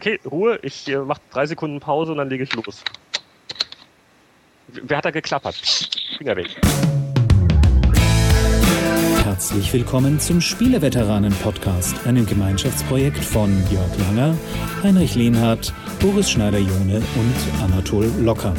Okay, Ruhe. Ich äh, mache drei Sekunden Pause und dann lege ich los. Wer hat da geklappert? Finger weg. Herzlich willkommen zum Spieleveteranen-Podcast, einem Gemeinschaftsprojekt von Jörg Langer, Heinrich Lehnhardt, Boris Schneider-Jone und Anatol Locker.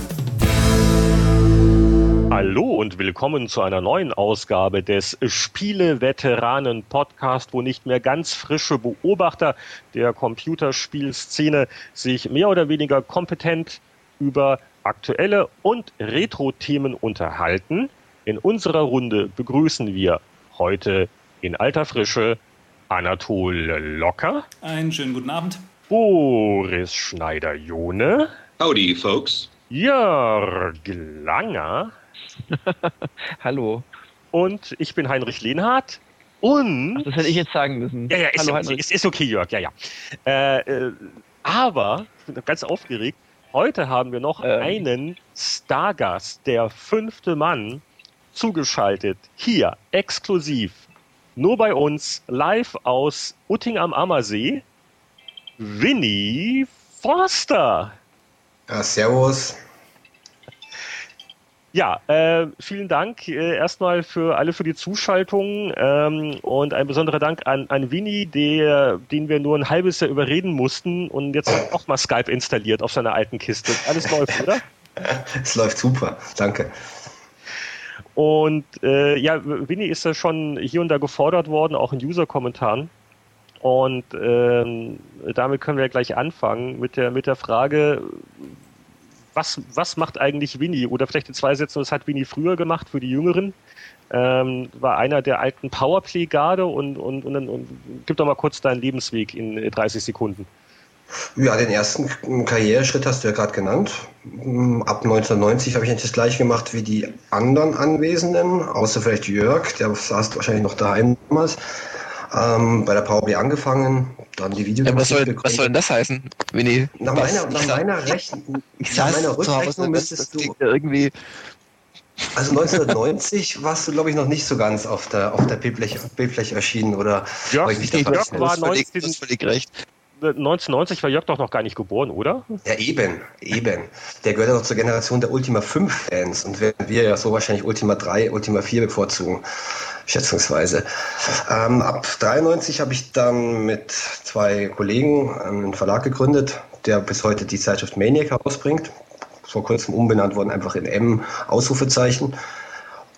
Hallo und willkommen zu einer neuen Ausgabe des Spieleveteranen-Podcast, wo nicht mehr ganz frische Beobachter der Computerspielszene sich mehr oder weniger kompetent über aktuelle und Retro-Themen unterhalten. In unserer Runde begrüßen wir heute in alter Frische Anatol Locker. Einen schönen guten Abend. Boris Schneider-Jone. Howdy, folks. Jörg Langer. Hallo. Und ich bin Heinrich Lehnhardt. Und. Ach, das hätte ich jetzt sagen müssen. Ja, ja, ist, Hallo, okay, ist, ist okay, Jörg, ja, ja. Äh, äh, aber, ich bin ganz aufgeregt, heute haben wir noch ähm. einen Stargast, der fünfte Mann, zugeschaltet. Hier, exklusiv. Nur bei uns, live aus Utting am Ammersee. Winnie Forster. Ja, servus. Ja, äh, vielen Dank äh, erstmal für alle für die Zuschaltung ähm, und ein besonderer Dank an, an Winnie, der, den wir nur ein halbes Jahr überreden mussten und jetzt auch mal Skype installiert auf seiner alten Kiste. Alles läuft, oder? Es läuft super, danke. Und äh, ja, Winnie ist ja schon hier und da gefordert worden, auch in User-Kommentaren. Und ähm, damit können wir gleich anfangen mit der, mit der Frage, was, was macht eigentlich Winnie? Oder vielleicht in zwei Sätzen, was hat Winnie früher gemacht für die Jüngeren? Ähm, war einer der alten Powerplay-Garde und, und, und, und, gib doch mal kurz deinen Lebensweg in 30 Sekunden. Ja, den ersten Karriereschritt hast du ja gerade genannt. Ab 1990 habe ich nicht das gleiche gemacht wie die anderen Anwesenden, außer vielleicht Jörg, der saß wahrscheinlich noch daheim damals. Ähm, bei der VB angefangen, dann die Videos. Ja, was, soll, was soll denn das heißen, Winnie? Nach meiner, nach meiner, Rechnung, nach meiner Rückrechnung müsstest du irgendwie. Also 1990 warst du, glaube ich, noch nicht so ganz auf der, auf der Bildfläche, erschienen, oder? Ja, ich nicht Jörg war 19, völlig recht. 1990 war Jörg doch noch gar nicht geboren, oder? Ja, eben, eben. Der gehört ja noch zur Generation der Ultima 5 Fans und werden wir ja so wahrscheinlich Ultima 3, Ultima 4 bevorzugen schätzungsweise. Ähm, ab 93 habe ich dann mit zwei Kollegen einen Verlag gegründet, der bis heute die Zeitschrift Maniac herausbringt. Vor kurzem umbenannt worden, einfach in M Ausrufezeichen.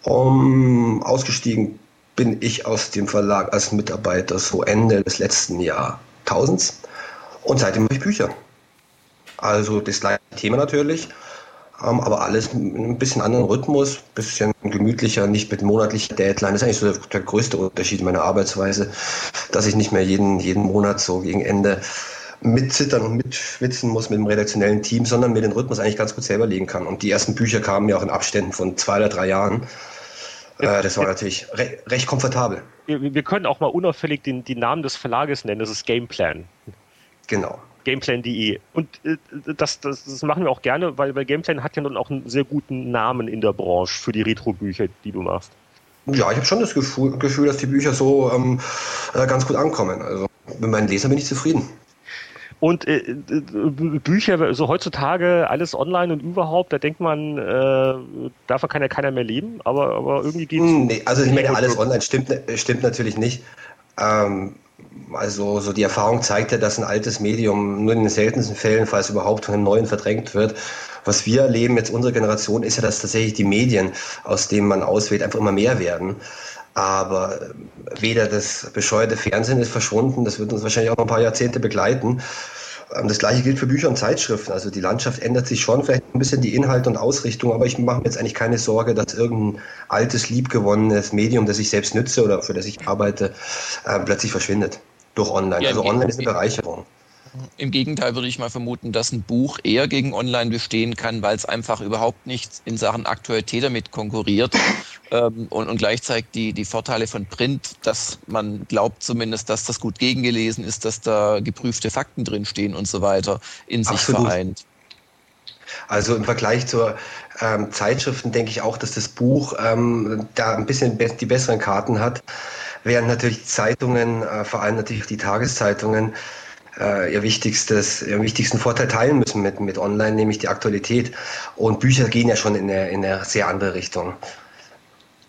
Um, ausgestiegen bin ich aus dem Verlag als Mitarbeiter so Ende des letzten Jahrtausends. Und seitdem mache ich Bücher. Also das gleiche Thema natürlich, ähm, aber alles mit ein bisschen anderen Rhythmus, ein bisschen gemütlicher, nicht mit monatlicher Deadline. Das ist eigentlich so der, der, größte Unterschied in meiner Arbeitsweise, dass ich nicht mehr jeden, jeden Monat so gegen Ende mitzittern und mitschwitzen muss mit dem redaktionellen Team, sondern mir den Rhythmus eigentlich ganz gut selber legen kann. Und die ersten Bücher kamen ja auch in Abständen von zwei oder drei Jahren. Äh, das war natürlich re recht komfortabel. Wir können auch mal unauffällig den, den Namen des Verlages nennen, das ist Gameplan. Genau. Gameplan.de. Und äh, das, das, das, machen wir auch gerne, weil, weil Gameplan hat ja nun auch einen sehr guten Namen in der Branche für die Retro-Bücher, die du machst. Ja, ich habe schon das Gefühl, Gefühl, dass die Bücher so ähm, äh, ganz gut ankommen. Also mit meinen Lesern bin ich zufrieden. Und äh, äh Bücher, so heutzutage alles online und überhaupt, da denkt man, äh, davon kann ja keiner mehr leben, aber, aber irgendwie geht es. Nee, also ich meine, alles online stimmt, stimmt natürlich nicht. Ähm, also so die Erfahrung zeigt ja, dass ein altes Medium nur in den seltensten Fällen, falls überhaupt von einem neuen verdrängt wird. Was wir erleben jetzt unsere Generation ist ja, dass tatsächlich die Medien, aus denen man auswählt, einfach immer mehr werden. Aber weder das bescheuerte Fernsehen ist verschwunden, das wird uns wahrscheinlich auch noch ein paar Jahrzehnte begleiten. Ähm, das gleiche gilt für Bücher und Zeitschriften. Also die Landschaft ändert sich schon, vielleicht ein bisschen die Inhalte und Ausrichtung, aber ich mache mir jetzt eigentlich keine Sorge, dass irgendein altes, liebgewonnenes Medium, das ich selbst nütze oder für das ich arbeite, äh, plötzlich verschwindet durch Online. Ja, also Online ist eine Bereicherung. Im Gegenteil würde ich mal vermuten, dass ein Buch eher gegen Online bestehen kann, weil es einfach überhaupt nicht in Sachen Aktualität damit konkurriert ähm, und, und gleichzeitig die, die Vorteile von Print, dass man glaubt zumindest, dass das gut gegengelesen ist, dass da geprüfte Fakten drinstehen und so weiter, in sich Absolut. vereint. Also im Vergleich zur ähm, Zeitschriften denke ich auch, dass das Buch ähm, da ein bisschen be die besseren Karten hat, während natürlich Zeitungen, äh, vor allem natürlich die Tageszeitungen, äh, ihr wichtigstes, ihren wichtigsten Vorteil teilen müssen mit, mit Online, nämlich die Aktualität. Und Bücher gehen ja schon in eine, in eine sehr andere Richtung.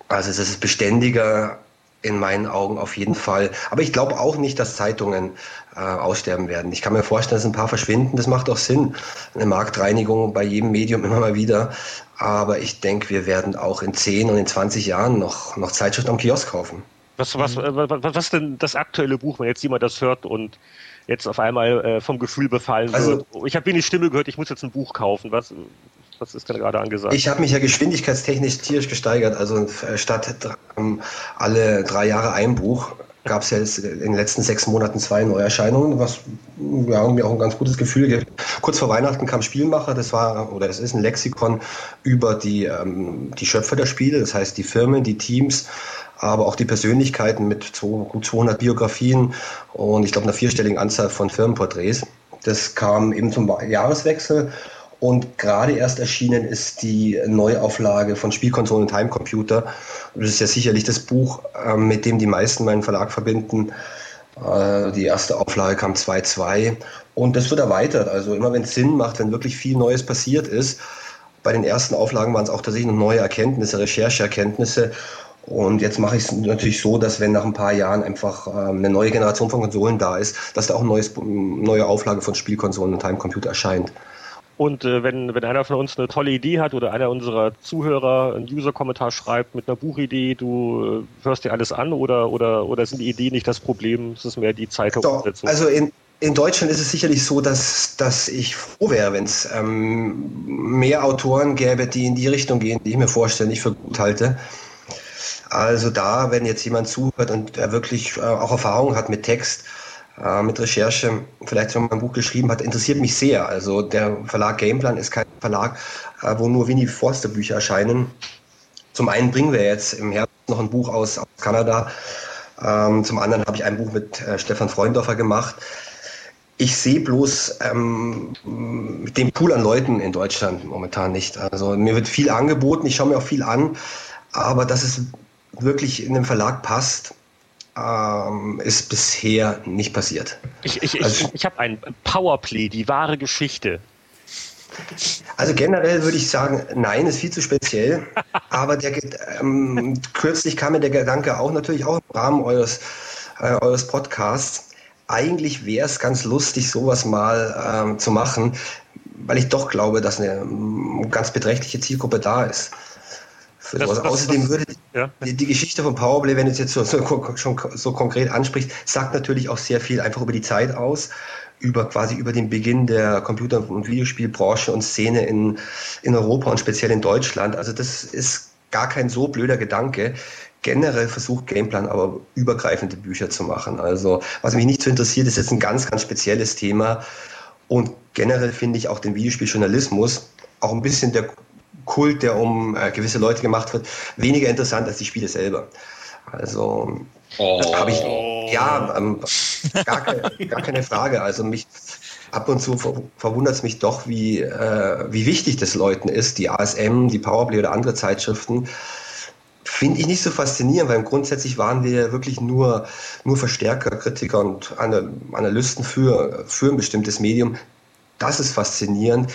Also es ist beständiger in meinen Augen auf jeden Fall. Aber ich glaube auch nicht, dass Zeitungen äh, aussterben werden. Ich kann mir vorstellen, dass ein paar verschwinden. Das macht auch Sinn. Eine Marktreinigung bei jedem Medium immer mal wieder. Aber ich denke, wir werden auch in 10 und in 20 Jahren noch, noch Zeitschriften am Kiosk kaufen. Was, was, äh, was, was denn das aktuelle Buch, wenn jetzt jemand das hört und jetzt auf einmal äh, vom Gefühl befallen also, wird? Ich habe wenig Stimme gehört, ich muss jetzt ein Buch kaufen. Was, was ist denn gerade angesagt? Ich habe mich ja geschwindigkeitstechnisch tierisch gesteigert. Also äh, statt ähm, alle drei Jahre ein Buch gab es ja in den letzten sechs Monaten zwei Neuerscheinungen, was ja, mir auch ein ganz gutes Gefühl gibt. Kurz vor Weihnachten kam Spielmacher, das war, oder es ist ein Lexikon über die, ähm, die Schöpfer der Spiele, das heißt die Firmen, die Teams, aber auch die Persönlichkeiten mit so gut 200 Biografien und ich glaube einer vierstelligen Anzahl von Firmenporträts. Das kam eben zum Jahreswechsel und gerade erst erschienen ist die Neuauflage von Spielkonsolen und Heimcomputer. Das ist ja sicherlich das Buch, ähm, mit dem die meisten meinen Verlag verbinden. Äh, die erste Auflage kam 2.2 und das wird erweitert. Also immer wenn es Sinn macht, wenn wirklich viel Neues passiert ist. Bei den ersten Auflagen waren es auch tatsächlich noch neue Erkenntnisse, Rechercheerkenntnisse. Und jetzt mache ich es natürlich so, dass wenn nach ein paar Jahren einfach ähm, eine neue Generation von Konsolen da ist, dass da auch eine neue Auflage von Spielkonsolen und Heimcomputer erscheint. Und äh, wenn, wenn einer von uns eine tolle Idee hat oder einer unserer Zuhörer einen User-Kommentar schreibt mit einer Buchidee, du äh, hörst dir alles an oder, oder, oder sind die Ideen nicht das Problem? Es ist mehr die Zeit der Umsetzung. Also in, in Deutschland ist es sicherlich so, dass, dass ich froh wäre, wenn es ähm, mehr Autoren gäbe, die in die Richtung gehen, die ich mir vorstelle, nicht für gut halte. Also da, wenn jetzt jemand zuhört und er wirklich äh, auch Erfahrung hat mit Text, äh, mit Recherche vielleicht schon mal ein Buch geschrieben hat, interessiert mich sehr. Also der Verlag Gameplan ist kein Verlag, äh, wo nur Winnie Forster Bücher erscheinen. Zum einen bringen wir jetzt im Herbst noch ein Buch aus, aus Kanada. Ähm, zum anderen habe ich ein Buch mit äh, Stefan Freundorfer gemacht. Ich sehe bloß ähm, den Pool an Leuten in Deutschland momentan nicht. Also mir wird viel angeboten, ich schaue mir auch viel an, aber dass es wirklich in den Verlag passt, ähm, ist bisher nicht passiert. Ich, ich, also, ich, ich habe ein Powerplay, die wahre Geschichte. Also generell würde ich sagen, nein, ist viel zu speziell. Aber der, ähm, kürzlich kam mir der Gedanke auch natürlich auch im Rahmen eures, äh, eures Podcasts. Eigentlich wäre es ganz lustig, sowas mal ähm, zu machen, weil ich doch glaube, dass eine ähm, ganz beträchtliche Zielgruppe da ist für das, sowas. Das, Außerdem das, würde ja. die, die, Geschichte von Powerplay, wenn du es jetzt so, so, schon so konkret ansprichst, sagt natürlich auch sehr viel einfach über die Zeit aus, über quasi über den Beginn der Computer- und Videospielbranche und Szene in, in Europa und speziell in Deutschland. Also das ist gar kein so blöder Gedanke. Generell versucht Gameplan aber übergreifende Bücher zu machen. Also was mich nicht so interessiert, ist jetzt ein ganz, ganz spezielles Thema. Und generell finde ich auch den Videospieljournalismus auch ein bisschen der Kult, der um äh, gewisse Leute gemacht wird, weniger interessant als die Spiele selber. Also oh. habe ich ja ähm, gar, keine, gar, keine Frage. Also mich ab und zu verwundert es mich doch, wie, äh, wie wichtig das Leuten ist, die ASM, die Powerplay oder andere Zeitschriften. Finde ich nicht so faszinierend, weil grundsätzlich waren wir wirklich nur, nur Verstärker, Kritiker und Analysten für, für ein bestimmtes Medium. Das ist faszinierend.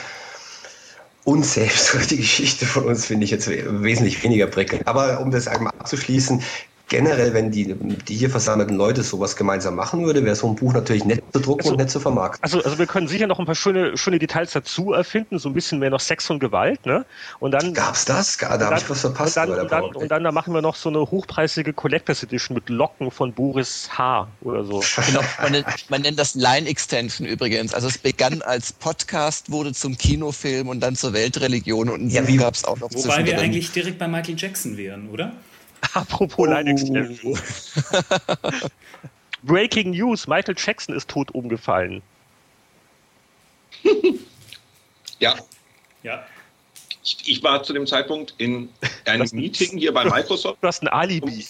Und selbst die Geschichte von uns finde ich jetzt wesentlich weniger prickelnd. Aber um das einmal abzuschließen, generell, wenn die, die hier versammelten Leute sowas gemeinsam machen würde, wäre so ein Buch natürlich nett zu drucken also, und nett zu vermarkten. Also, also wir können sicher noch ein paar schöne, schöne Details dazu erfinden, so ein bisschen mehr noch Sex und Gewalt, ne? Und dann gab's das? Da habe ich was verpasst. Und dann, und dann, und dann, da machen wir noch so eine hochpreisige Collectors Edition mit Locken von Boris H. oder so. Genau, man nennt, man nennt das Line Extension übrigens. Also es begann als Podcast, wurde zum Kinofilm und dann zur Weltreligion und ja, wie gab's auch noch Wobei wir eigentlich direkt bei Michael Jackson wären, oder? Apropos oh. Line-Extension. Breaking News: Michael Jackson ist tot umgefallen. ja. Ja. Ich, ich, war zu dem Zeitpunkt in einem Meeting hier bei Microsoft. Du hast ein Alibi.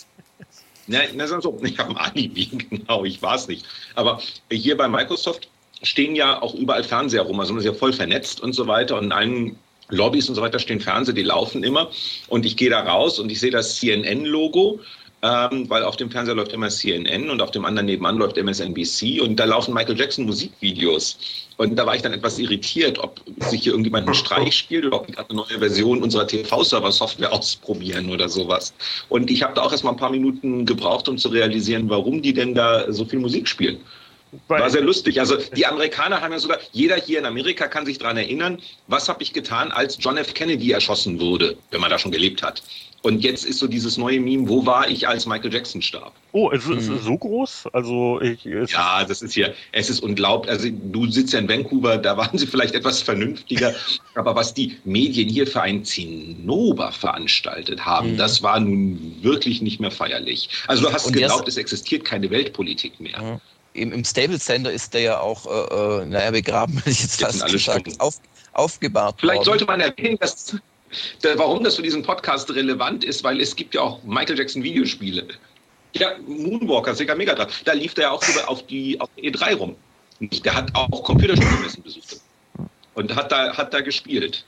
Nein, na, so, ich habe ein Alibi, genau, ich war es nicht. Aber hier bei Microsoft stehen ja auch überall Fernseher rum, also man ist ja voll vernetzt und so weiter. Und in allen Lobbys und so weiter stehen Fernseher, die laufen immer. Und ich gehe da raus und ich sehe das CNN-Logo ähm, weil auf dem Fernseher läuft immer CNN und auf dem anderen nebenan läuft MSNBC und da laufen Michael Jackson Musikvideos. Und da war ich dann etwas irritiert, ob sich hier irgendjemand einen Streich spielt oder ob wir gerade eine neue Version unserer TV-Server-Software ausprobieren oder sowas. Und ich habe da auch erst mal ein paar Minuten gebraucht, um zu realisieren, warum die denn da so viel Musik spielen. War sehr lustig. Also die Amerikaner haben ja sogar, jeder hier in Amerika kann sich daran erinnern, was habe ich getan, als John F. Kennedy erschossen wurde, wenn man da schon gelebt hat. Und jetzt ist so dieses neue Meme, wo war ich, als Michael Jackson starb? Oh, ist es hm. so groß? Also ich, ja, das ist hier, es ist unglaublich. Also du sitzt ja in Vancouver, da waren sie vielleicht etwas vernünftiger. aber was die Medien hier für ein Zinnober veranstaltet haben, mhm. das war nun wirklich nicht mehr feierlich. Also du hast Und geglaubt, es existiert keine Weltpolitik mehr. Mhm. Im, Im Stable Center ist der ja auch, äh, äh naja, begraben, hätte ich jetzt fast gesagt, auf, aufgebahrt Vielleicht worden. sollte man erwähnen, dass warum das für diesen Podcast relevant ist, weil es gibt ja auch Michael Jackson Videospiele. Ja, Moonwalker, Sega Mega Drive, da lief der ja auch sogar auf die auf E3 rum. Der hat auch Computerspielmessen besucht und hat da, hat da gespielt.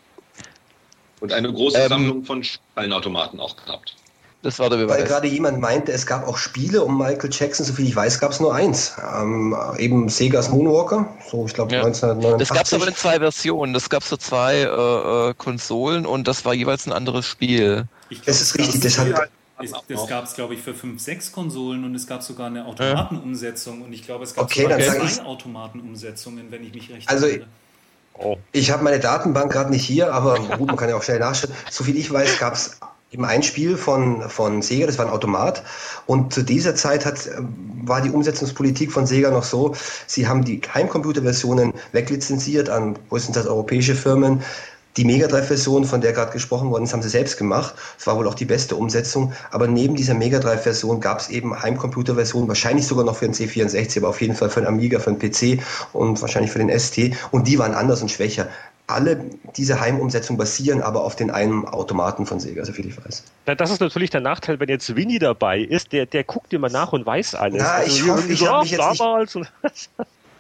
Und eine große ähm, Sammlung von Spallenautomaten auch gehabt. Das war der Beweis. Weil gerade jemand meinte, es gab auch Spiele um Michael Jackson. Soviel ich weiß, gab es nur eins. Ähm, eben Segas Moonwalker, so ich glaube ja. 1989. Das gab es aber in zwei Versionen. Das gab es für zwei äh, äh, Konsolen und das war jeweils ein anderes Spiel. Glaub, das ist richtig. Das, hat, das gab es, glaube ich, für fünf, sechs Konsolen und es gab sogar eine Automatenumsetzung und ich glaube, es gab okay, sogar zwei Automatenumsetzungen, wenn ich mich recht also, erinnere. Oh. Ich habe meine Datenbank gerade nicht hier, aber gut, man kann ja auch schnell nachschauen. Soviel ich weiß, gab es eben ein Spiel von, von Sega, das war ein Automat. Und zu dieser Zeit hat, war die Umsetzungspolitik von Sega noch so, sie haben die Heimcomputerversionen weglizenziert an größtenteils europäische Firmen. Die Mega Drive-Version, von der gerade gesprochen worden ist, haben sie selbst gemacht. Das war wohl auch die beste Umsetzung. Aber neben dieser Mega Drive-Version gab es eben Heimcomputer-Versionen, wahrscheinlich sogar noch für den C64, aber auf jeden Fall für den Amiga, für den PC und wahrscheinlich für den ST. Und die waren anders und schwächer alle diese Heimumsetzungen basieren aber auf den einen Automaten von Sega, soviel ich weiß. Na, das ist natürlich der Nachteil, wenn jetzt Winnie dabei ist, der, der guckt immer nach und weiß alles. Na, ich also, hoffe, ich habe mich jetzt damals nicht...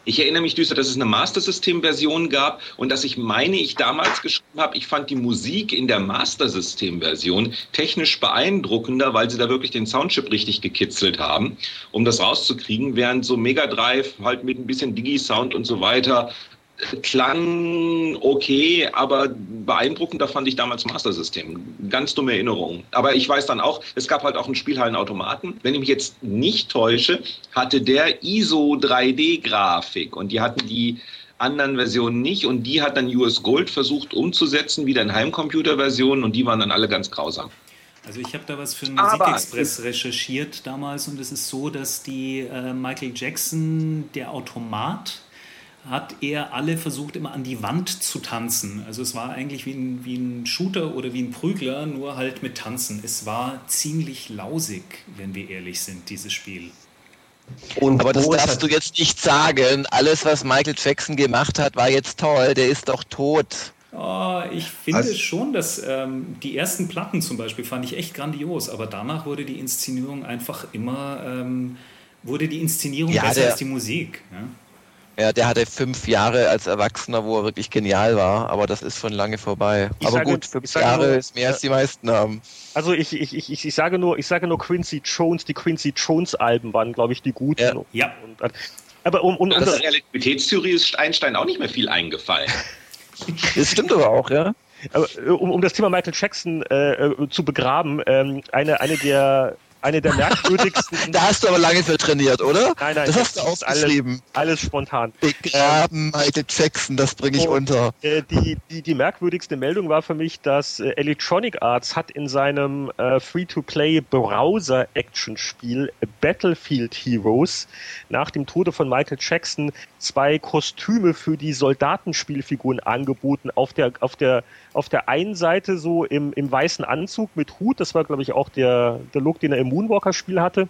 Ich erinnere mich düster, dass es eine Master System Version gab und dass ich meine, ich damals geschrieben habe, ich fand die Musik in der Master System Version technisch beeindruckender, weil sie da wirklich den Soundchip richtig gekitzelt haben, um das rauszukriegen, während so Mega Drive halt mit ein bisschen Digi-Sound und so weiter klang okay, aber beeindruckender fand ich damals Master System. Ganz dumme Erinnerung. Aber ich weiß dann auch, es gab halt auch einen Spielhallenautomaten. Wenn ich mich jetzt nicht täusche, hatte der ISO 3D-Grafik und die hatten die anderen Versionen nicht und die hat dann US Gold versucht umzusetzen, wieder in Heimcomputer-Versionen und die waren dann alle ganz grausam. Also ich habe da was für Musikexpress recherchiert damals und es ist so, dass die äh, Michael Jackson, der Automat, hat er alle versucht, immer an die Wand zu tanzen. Also es war eigentlich wie ein, wie ein Shooter oder wie ein Prügler, nur halt mit Tanzen. Es war ziemlich lausig, wenn wir ehrlich sind, dieses Spiel. Und Aber das darfst du jetzt nicht sagen. Alles, was Michael Jackson gemacht hat, war jetzt toll. Der ist doch tot. Oh, ich finde also, schon, dass ähm, die ersten Platten zum Beispiel fand ich echt grandios, aber danach wurde die Inszenierung einfach immer, ähm, wurde die Inszenierung ja, besser der, als die Musik. Ja? Ja, der hatte fünf Jahre als Erwachsener, wo er wirklich genial war, aber das ist schon lange vorbei. Ich aber sage, gut, fünf Jahre nur, ist mehr als die meisten haben. Also ich, ich, ich, ich sage nur, ich sage nur Quincy Jones, die Quincy Jones Alben waren, glaube ich, die guten. Ja. ja. Und, aber um, um, das Realitätstheorie ist Einstein auch nicht mehr viel eingefallen. das stimmt aber auch, ja. Aber, um, um das Thema Michael Jackson äh, äh zu begraben, ähm, eine, eine der eine der merkwürdigsten. da hast du aber lange für trainiert, oder? Nein, nein. Das hast du aufgeschrieben. Alles, alles spontan. Begraben Michael Jackson, das bringe ich unter. Äh, die, die, die merkwürdigste Meldung war für mich, dass äh, Electronic Arts hat in seinem äh, Free-to-Play Browser-Action-Spiel Battlefield Heroes nach dem Tode von Michael Jackson zwei Kostüme für die Soldatenspielfiguren angeboten. Auf der, auf der, auf der einen Seite so im, im weißen Anzug mit Hut, das war, glaube ich, auch der, der Look, den er im Moonwalker-Spiel hatte.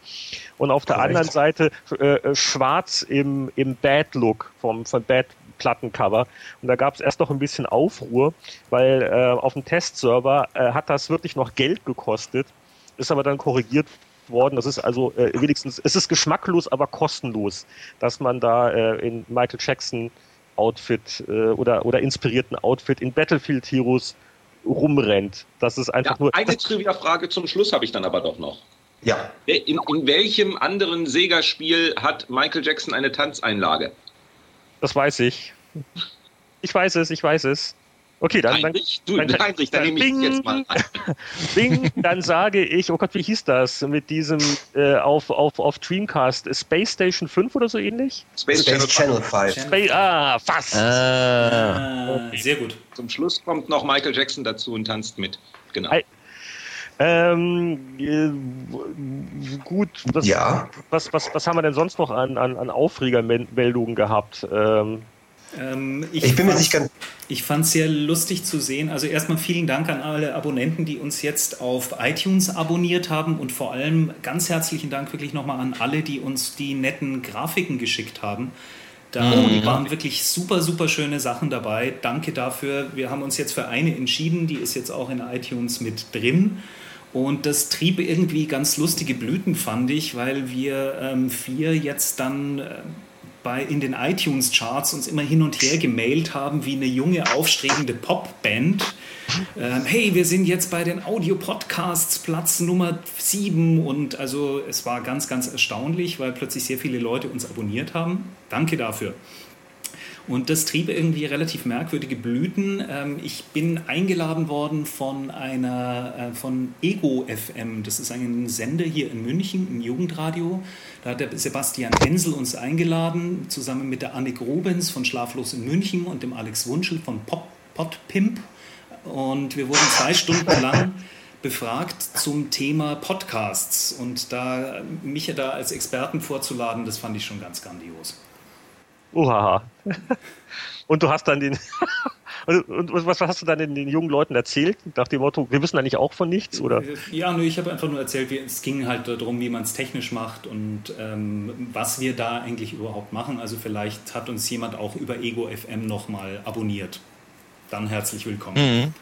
Und auf der Korrekt. anderen Seite äh, äh, schwarz im, im Bad-Look vom, vom Bad Plattencover. Und da gab es erst noch ein bisschen Aufruhr, weil äh, auf dem Testserver äh, hat das wirklich noch Geld gekostet, ist aber dann korrigiert worden. Das ist also äh, wenigstens, es ist geschmacklos, aber kostenlos, dass man da äh, in Michael Jackson Outfit äh, oder, oder inspirierten Outfit in Battlefield Heroes rumrennt. Das ist einfach ja, nur. Eine Trivia-Frage zum Schluss habe ich dann aber doch noch. Ja. In, in welchem anderen Sega-Spiel hat Michael Jackson eine Tanzeinlage? Das weiß ich. Ich weiß es, ich weiß es. Okay, dann, Heinrich, du, dann, Heinrich, dann, dann nehme ich jetzt mal an. Bing, dann sage ich, oh Gott, wie hieß das mit diesem äh, auf, auf, auf Dreamcast? Space Station 5 oder so ähnlich? Space, Space Channel 5. Space, ah, fast. Ah, okay. Sehr gut. Zum Schluss kommt noch Michael Jackson dazu und tanzt mit. Genau. Ähm, äh, gut, was, ja. was, was, was haben wir denn sonst noch an, an, an Aufregermeldungen gehabt? Ähm, ähm, ich, ich, bin mir nicht ganz. Ich fand es sehr lustig zu sehen. Also erstmal vielen Dank an alle Abonnenten, die uns jetzt auf iTunes abonniert haben und vor allem ganz herzlichen Dank wirklich nochmal an alle, die uns die netten Grafiken geschickt haben. Da mhm. waren wirklich super, super schöne Sachen dabei. Danke dafür. Wir haben uns jetzt für eine entschieden, die ist jetzt auch in iTunes mit drin. Und das trieb irgendwie ganz lustige Blüten, fand ich, weil wir ähm, vier jetzt dann äh, bei, in den iTunes-Charts uns immer hin und her gemailt haben, wie eine junge, aufstrebende Popband. Ähm, hey, wir sind jetzt bei den Audio-Podcasts Platz Nummer 7 und also es war ganz, ganz erstaunlich, weil plötzlich sehr viele Leute uns abonniert haben. Danke dafür. Und das trieb irgendwie relativ merkwürdige Blüten. Ähm, ich bin eingeladen worden von einer, äh, von Ego FM. Das ist ein Sender hier in München, im Jugendradio. Da hat der Sebastian Hensel uns eingeladen, zusammen mit der Annik Rubens von Schlaflos in München und dem Alex Wunschel von Pop, Podpimp. Und wir wurden zwei Stunden lang befragt zum Thema Podcasts. Und da mich da als Experten vorzuladen, das fand ich schon ganz grandios. Uhaha. Und du hast dann den. und was, was hast du dann den, den, jungen Leuten erzählt? Nach dem Motto, wir wissen eigentlich auch von nichts, oder? Ja, nö, ich habe einfach nur erzählt, wie, es ging halt darum, wie man es technisch macht und ähm, was wir da eigentlich überhaupt machen. Also vielleicht hat uns jemand auch über Ego FM nochmal abonniert. Dann herzlich willkommen. Mhm.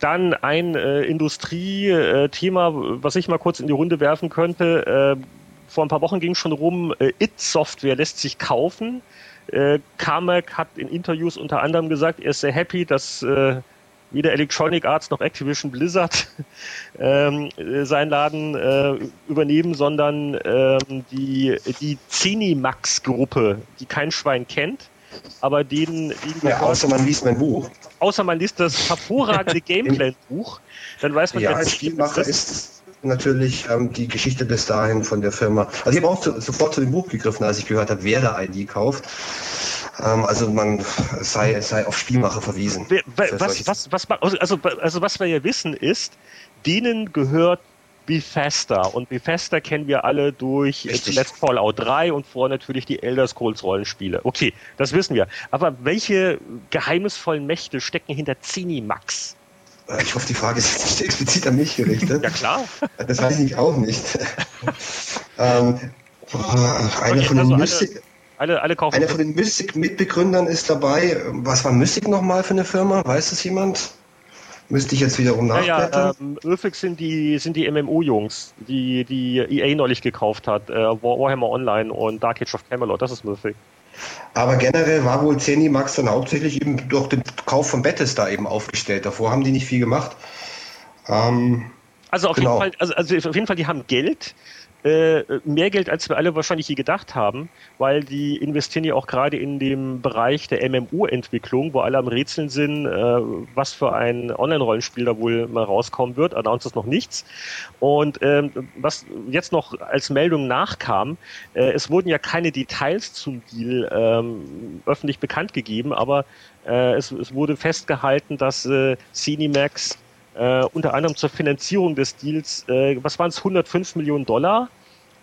Dann ein äh, Industriethema, was ich mal kurz in die Runde werfen könnte. Äh, vor ein paar Wochen ging schon rum, äh, It-Software lässt sich kaufen. Äh, Carmack hat in Interviews unter anderem gesagt, er ist sehr happy, dass äh, weder Electronic Arts noch Activision Blizzard ähm, äh, seinen Laden äh, übernehmen, sondern ähm, die, die Zenimax-Gruppe, die kein Schwein kennt, aber denen, denen ja, außer man liest mein Buch. Außer man liest das hervorragende Gameplan-Buch, dann weiß man, ja, wer Spielmacher ist natürlich ähm, die Geschichte bis dahin von der Firma. Also ich habe auch zu, sofort zu dem Buch gegriffen, als ich gehört habe, wer da ID kauft. Ähm, also man sei, sei auf Spielmacher verwiesen. Was, was, was, also, also, also was wir ja wissen ist, denen gehört Bethesda. Und Bethesda kennen wir alle durch äh, Richtig. zuletzt Fallout 3 und vor natürlich die Elder Scrolls Rollenspiele. Okay, das wissen wir. Aber welche geheimnisvollen Mächte stecken hinter Zenimax? Ich hoffe, die Frage ist nicht explizit an mich gerichtet. Ja, klar. Das weiß ich auch nicht. ähm, einer okay, von den also Mystic. Alle, alle, kaufen einer von den Mystic-Mitbegründern ist dabei. Was war Mystic nochmal für eine Firma? Weiß es jemand? Müsste ich jetzt wiederum nachblättern. Ja, ja ähm, sind die, sind die MMO-Jungs, die, die EA neulich gekauft hat. Äh, Warhammer Online und Dark Age of Camelot, das ist Mythic. Aber generell war wohl Zenimax dann hauptsächlich eben durch den Kauf von Bethesda eben aufgestellt. Davor haben die nicht viel gemacht. Ähm, also auf genau. jeden Fall, also, also auf jeden Fall, die haben Geld, äh, mehr Geld, als wir alle wahrscheinlich je gedacht haben, weil die investieren ja auch gerade in dem Bereich der MMO-Entwicklung, wo alle am Rätseln sind, äh, was für ein Online-Rollenspiel da wohl mal rauskommen wird. Announced ist noch nichts. Und ähm, was jetzt noch als Meldung nachkam, äh, es wurden ja keine Details zum Deal ähm, öffentlich bekannt gegeben, aber äh, es, es, wurde festgehalten, dass äh, Cinemax äh, unter anderem zur Finanzierung des Deals, äh, was waren es, 105 Millionen Dollar,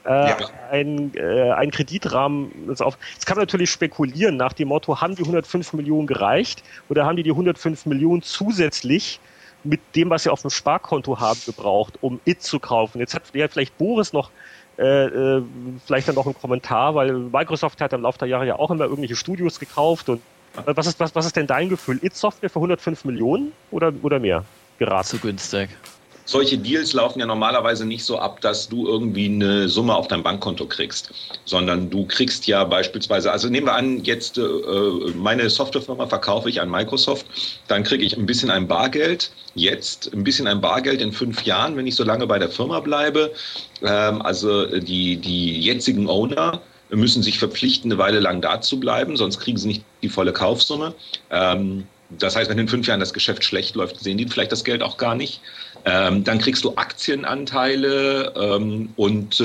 äh, ja. ein, äh, ein Kreditrahmen. Auf, jetzt kann man natürlich spekulieren nach dem Motto, haben die 105 Millionen gereicht oder haben die die 105 Millionen zusätzlich mit dem, was sie auf dem Sparkonto haben, gebraucht, um IT zu kaufen. Jetzt hat ja vielleicht Boris noch äh, äh, vielleicht dann noch einen Kommentar, weil Microsoft hat im Laufe der Jahre ja auch immer irgendwelche Studios gekauft und äh, was ist, was, was ist denn dein Gefühl? IT-Software für 105 Millionen oder, oder mehr? Geraten. Zu günstig. solche Deals laufen ja normalerweise nicht so ab, dass du irgendwie eine Summe auf dein Bankkonto kriegst, sondern du kriegst ja beispielsweise, also nehmen wir an, jetzt äh, meine Softwarefirma verkaufe ich an Microsoft, dann kriege ich ein bisschen ein Bargeld, jetzt ein bisschen ein Bargeld in fünf Jahren, wenn ich so lange bei der Firma bleibe. Ähm, also die, die jetzigen Owner müssen sich verpflichten, eine Weile lang da zu bleiben, sonst kriegen sie nicht die volle Kaufsumme. Ähm, das heißt, wenn in fünf Jahren das Geschäft schlecht läuft, sehen die vielleicht das Geld auch gar nicht. Ähm, dann kriegst du Aktienanteile ähm, und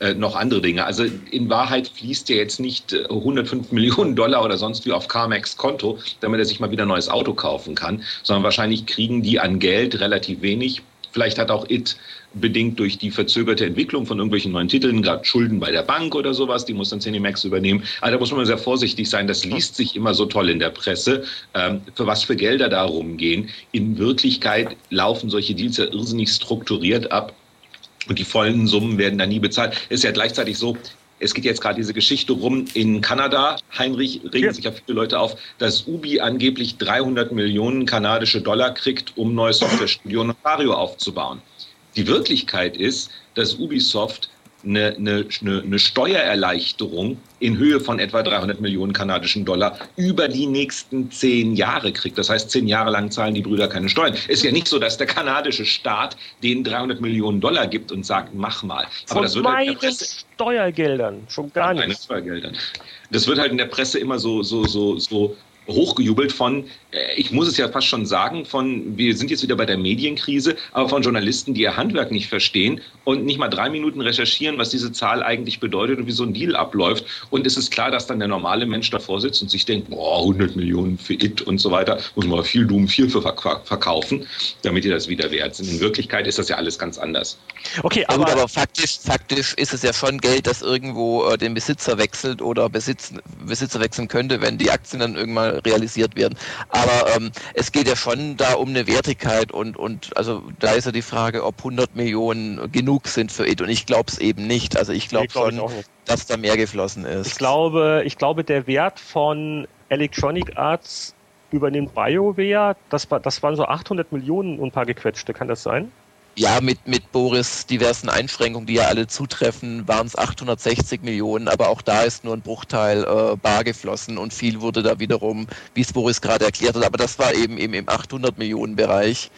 äh, noch andere Dinge. Also in Wahrheit fließt ja jetzt nicht 105 äh, Millionen Dollar oder sonst wie auf Carmax Konto, damit er sich mal wieder ein neues Auto kaufen kann, sondern wahrscheinlich kriegen die an Geld relativ wenig. Vielleicht hat auch IT bedingt durch die verzögerte Entwicklung von irgendwelchen neuen Titeln, gerade Schulden bei der Bank oder sowas, die muss dann Cinemax übernehmen. Also da muss man sehr vorsichtig sein. Das liest sich immer so toll in der Presse, ähm, für was für Gelder da rumgehen. In Wirklichkeit laufen solche Deals ja irrsinnig strukturiert ab. Und die vollen Summen werden da nie bezahlt. Ist ja gleichzeitig so, es geht jetzt gerade diese Geschichte rum in Kanada. Heinrich regen ja. sich ja viele Leute auf, dass Ubi angeblich 300 Millionen kanadische Dollar kriegt, um neues Softwarestudio Ontario aufzubauen. Die Wirklichkeit ist, dass Ubisoft eine, eine, eine, Steuererleichterung in Höhe von etwa 300 Millionen kanadischen Dollar über die nächsten zehn Jahre kriegt. Das heißt, zehn Jahre lang zahlen die Brüder keine Steuern. Ist ja nicht so, dass der kanadische Staat denen 300 Millionen Dollar gibt und sagt, mach mal. Aber von das wird halt in der Presse, Steuergeldern, schon gar nicht. Steuergeldern. Das wird halt in der Presse immer so, so, so, so hochgejubelt von, äh, ich muss es ja fast schon sagen, von, wir sind jetzt wieder bei der Medienkrise, aber von Journalisten, die ihr Handwerk nicht verstehen und nicht mal drei Minuten recherchieren, was diese Zahl eigentlich bedeutet und wie so ein Deal abläuft. Und es ist klar, dass dann der normale Mensch davor sitzt und sich denkt, boah, 100 Millionen für IT und so weiter, muss man viel Doom viel für verkaufen, damit ihr das wieder wert sind. In Wirklichkeit ist das ja alles ganz anders. Okay, aber, ja, gut, aber faktisch, faktisch ist es ja schon Geld, das irgendwo äh, den Besitzer wechselt oder Besitz, Besitzer wechseln könnte, wenn die Aktien dann irgendwann realisiert werden. Aber ähm, es geht ja schon da um eine Wertigkeit und, und also da ist ja die Frage, ob 100 Millionen genug sind für IT und ich glaube es eben nicht. Also ich glaube nee, glaub schon, dass da mehr geflossen ist. Ich glaube, ich glaube, der Wert von Electronic Arts übernimmt BioWare, das, war, das waren so 800 Millionen und ein paar gequetschte, kann das sein? Ja, mit, mit Boris diversen Einschränkungen, die ja alle zutreffen, waren es 860 Millionen, aber auch da ist nur ein Bruchteil äh, bar geflossen und viel wurde da wiederum, wie es Boris gerade erklärt hat, aber das war eben, eben im 800 Millionen Bereich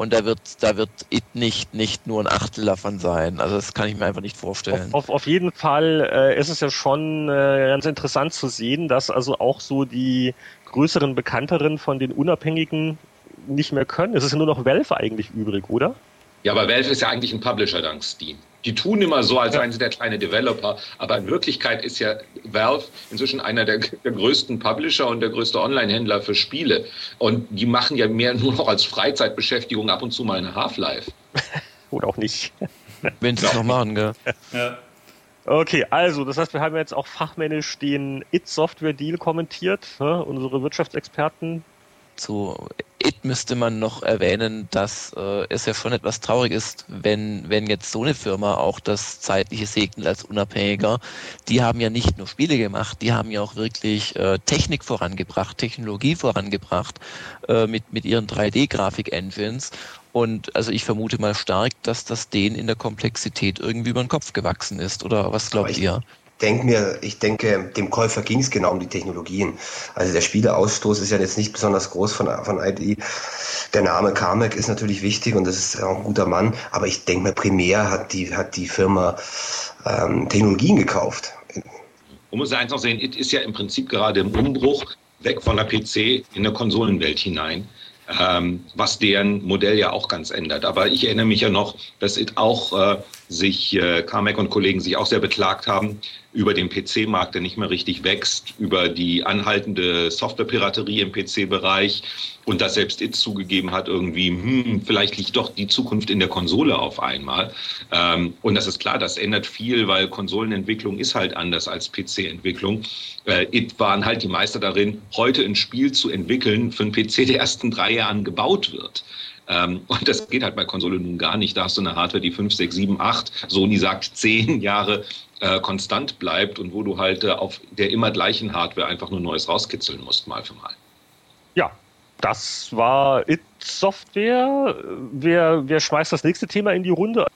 und da wird, da wird IT nicht, nicht nur ein Achtel davon sein. Also das kann ich mir einfach nicht vorstellen. Auf, auf, auf jeden Fall äh, ist es ja schon äh, ganz interessant zu sehen, dass also auch so die größeren, bekannteren von den Unabhängigen nicht mehr können. Es ist ja nur noch Valve eigentlich übrig, oder? Ja, aber Valve ist ja eigentlich ein Publisher dank Steam. Die tun immer so, als seien sie der kleine Developer, aber in Wirklichkeit ist ja Valve inzwischen einer der, der größten Publisher und der größte Online-Händler für Spiele. Und die machen ja mehr nur noch als Freizeitbeschäftigung ab und zu mal eine Half-Life. Oder auch nicht. Wenn sie es noch machen, gell? Ja. Okay, also, das heißt, wir haben jetzt auch fachmännisch den It-Software-Deal kommentiert, ne? unsere Wirtschaftsexperten zu It müsste man noch erwähnen, dass äh, es ja schon etwas traurig ist, wenn, wenn jetzt so eine Firma auch das zeitliche segnet als Unabhängiger. Die haben ja nicht nur Spiele gemacht, die haben ja auch wirklich äh, Technik vorangebracht, Technologie vorangebracht äh, mit, mit ihren 3D-Grafik-Engines. Und also ich vermute mal stark, dass das denen in der Komplexität irgendwie über den Kopf gewachsen ist. Oder was glaubt ihr? Denke mir, ich denke, dem Käufer ging es genau um die Technologien. Also der Spieleausstoß ist ja jetzt nicht besonders groß von, von ID. Der Name Carmack ist natürlich wichtig und das ist auch ein guter Mann, aber ich denke mir, primär hat die, hat die Firma ähm, Technologien gekauft. Man muss ja eins noch sehen, IT ist ja im Prinzip gerade im Umbruch weg von der PC in der Konsolenwelt hinein ähm, was deren Modell ja auch ganz ändert. Aber ich erinnere mich ja noch, dass auch äh, sich äh, Carmack und Kollegen sich auch sehr beklagt haben über den PC-Markt, der nicht mehr richtig wächst, über die anhaltende Softwarepiraterie im PC-Bereich und dass selbst it zugegeben hat, irgendwie, hm, vielleicht liegt doch die Zukunft in der Konsole auf einmal. Ähm, und das ist klar, das ändert viel, weil Konsolenentwicklung ist halt anders als PC-Entwicklung. Äh, it waren halt die Meister darin, heute ein Spiel zu entwickeln für einen PC, der erst in drei Jahren gebaut wird. Ähm, und das geht halt bei Konsole nun gar nicht. Da hast du eine Hardware, die 5, 6, 7, 8, Sony sagt 10 Jahre äh, konstant bleibt und wo du halt äh, auf der immer gleichen Hardware einfach nur Neues rauskitzeln musst, mal für mal. Ja, das war It Software. Wer, wer schmeißt das nächste Thema in die Runde?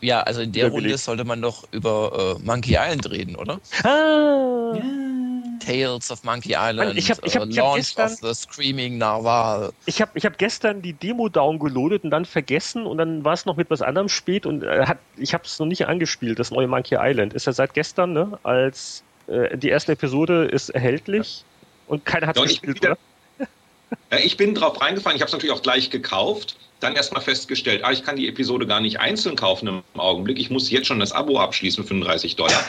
Ja, also in der Runde sollte man doch über äh, Monkey Island reden, oder? Ah. Ja. Tales of Monkey Island, ich hab, ich hab, ich hab Launch gestern, of the Screaming Narwhal. Ich habe ich hab gestern die Demo downgeloadet und dann vergessen und dann war es noch mit was anderem spät und äh, hat, ich habe es noch nicht angespielt, das neue Monkey Island. Ist ja seit gestern, ne? Als äh, die erste Episode ist erhältlich und keiner hat es gespielt, wieder, oder? Ich bin drauf reingefallen, ich habe es natürlich auch gleich gekauft dann erstmal festgestellt, ah, ich kann die Episode gar nicht einzeln kaufen im Augenblick, ich muss jetzt schon das Abo abschließen, 35 Dollar.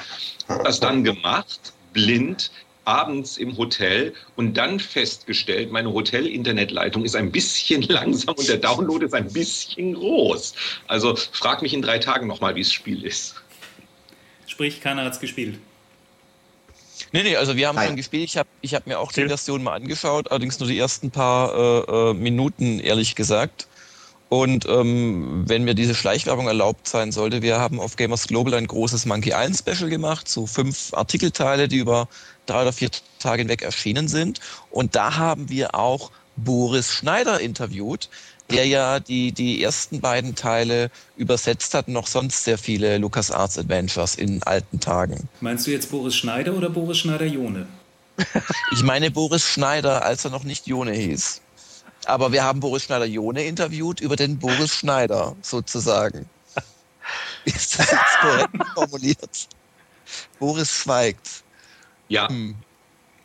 Das dann gemacht, blind, abends im Hotel und dann festgestellt, meine Hotel-Internetleitung ist ein bisschen langsam und der Download ist ein bisschen groß. Also frag mich in drei Tagen nochmal, wie das Spiel ist. Sprich, keiner hat es gespielt. Nee, nee, also wir haben schon gespielt. Ich habe ich hab mir auch die Version mal angeschaut, allerdings nur die ersten paar äh, äh, Minuten, ehrlich gesagt. Und ähm, wenn mir diese Schleichwerbung erlaubt sein sollte, wir haben auf Gamers Global ein großes Monkey Island Special gemacht, so fünf Artikelteile, die über drei oder vier Tage hinweg erschienen sind. Und da haben wir auch Boris Schneider interviewt, der ja die, die ersten beiden Teile übersetzt hat, noch sonst sehr viele LucasArts Adventures in alten Tagen. Meinst du jetzt Boris Schneider oder Boris Schneider-Jone? ich meine Boris Schneider, als er noch nicht Jone hieß. Aber wir haben Boris Schneider-Jone interviewt über den Boris Schneider sozusagen. Ist das jetzt korrekt formuliert? Boris schweigt. Ja. Hm.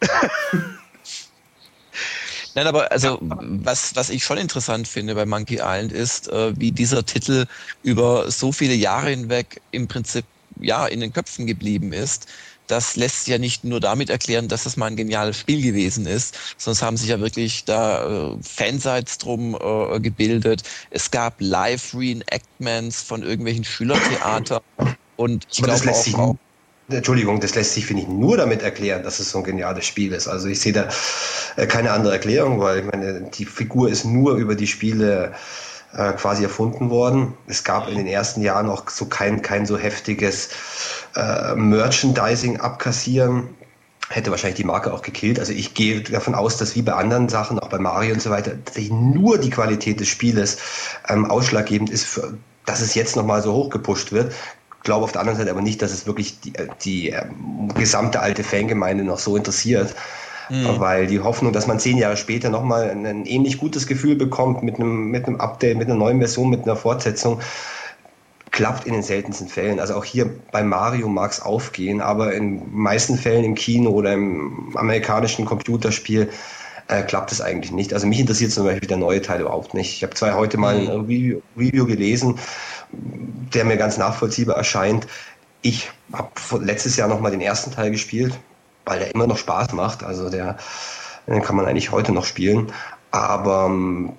Nein, aber also was, was ich schon interessant finde bei Monkey Island ist, äh, wie dieser Titel über so viele Jahre hinweg im Prinzip ja in den Köpfen geblieben ist. Das lässt sich ja nicht nur damit erklären, dass das mal ein geniales Spiel gewesen ist, sondern es haben sich ja wirklich da äh, Fansites drum äh, gebildet. Es gab Live-Reenactments von irgendwelchen Schülertheater. Und ich glaube auch, auch Entschuldigung, das lässt sich, finde ich, nur damit erklären, dass es so ein geniales Spiel ist. Also ich sehe da äh, keine andere Erklärung, weil ich meine, die Figur ist nur über die Spiele äh, quasi erfunden worden. Es gab in den ersten Jahren auch so kein, kein so heftiges äh, Merchandising abkassieren. Hätte wahrscheinlich die Marke auch gekillt. Also ich gehe davon aus, dass wie bei anderen Sachen, auch bei Mario und so weiter, nur die Qualität des Spieles ähm, ausschlaggebend ist, für, dass es jetzt nochmal so hochgepusht wird glaube auf der anderen Seite aber nicht, dass es wirklich die, äh, die äh, gesamte alte Fangemeinde noch so interessiert. Mhm. Weil die Hoffnung, dass man zehn Jahre später nochmal ein, ein ähnlich gutes Gefühl bekommt mit einem, mit einem Update, mit einer neuen Version, mit einer Fortsetzung, klappt in den seltensten Fällen. Also auch hier bei Mario mag es aufgehen, aber in meisten Fällen im Kino oder im amerikanischen Computerspiel äh, klappt es eigentlich nicht. Also mich interessiert zum Beispiel der neue Teil überhaupt nicht. Ich habe zwar heute mal ein mhm. Review, Review gelesen, der mir ganz nachvollziehbar erscheint. Ich habe letztes Jahr noch mal den ersten Teil gespielt weil der immer noch Spaß macht. Also der, den kann man eigentlich heute noch spielen. Aber ähm,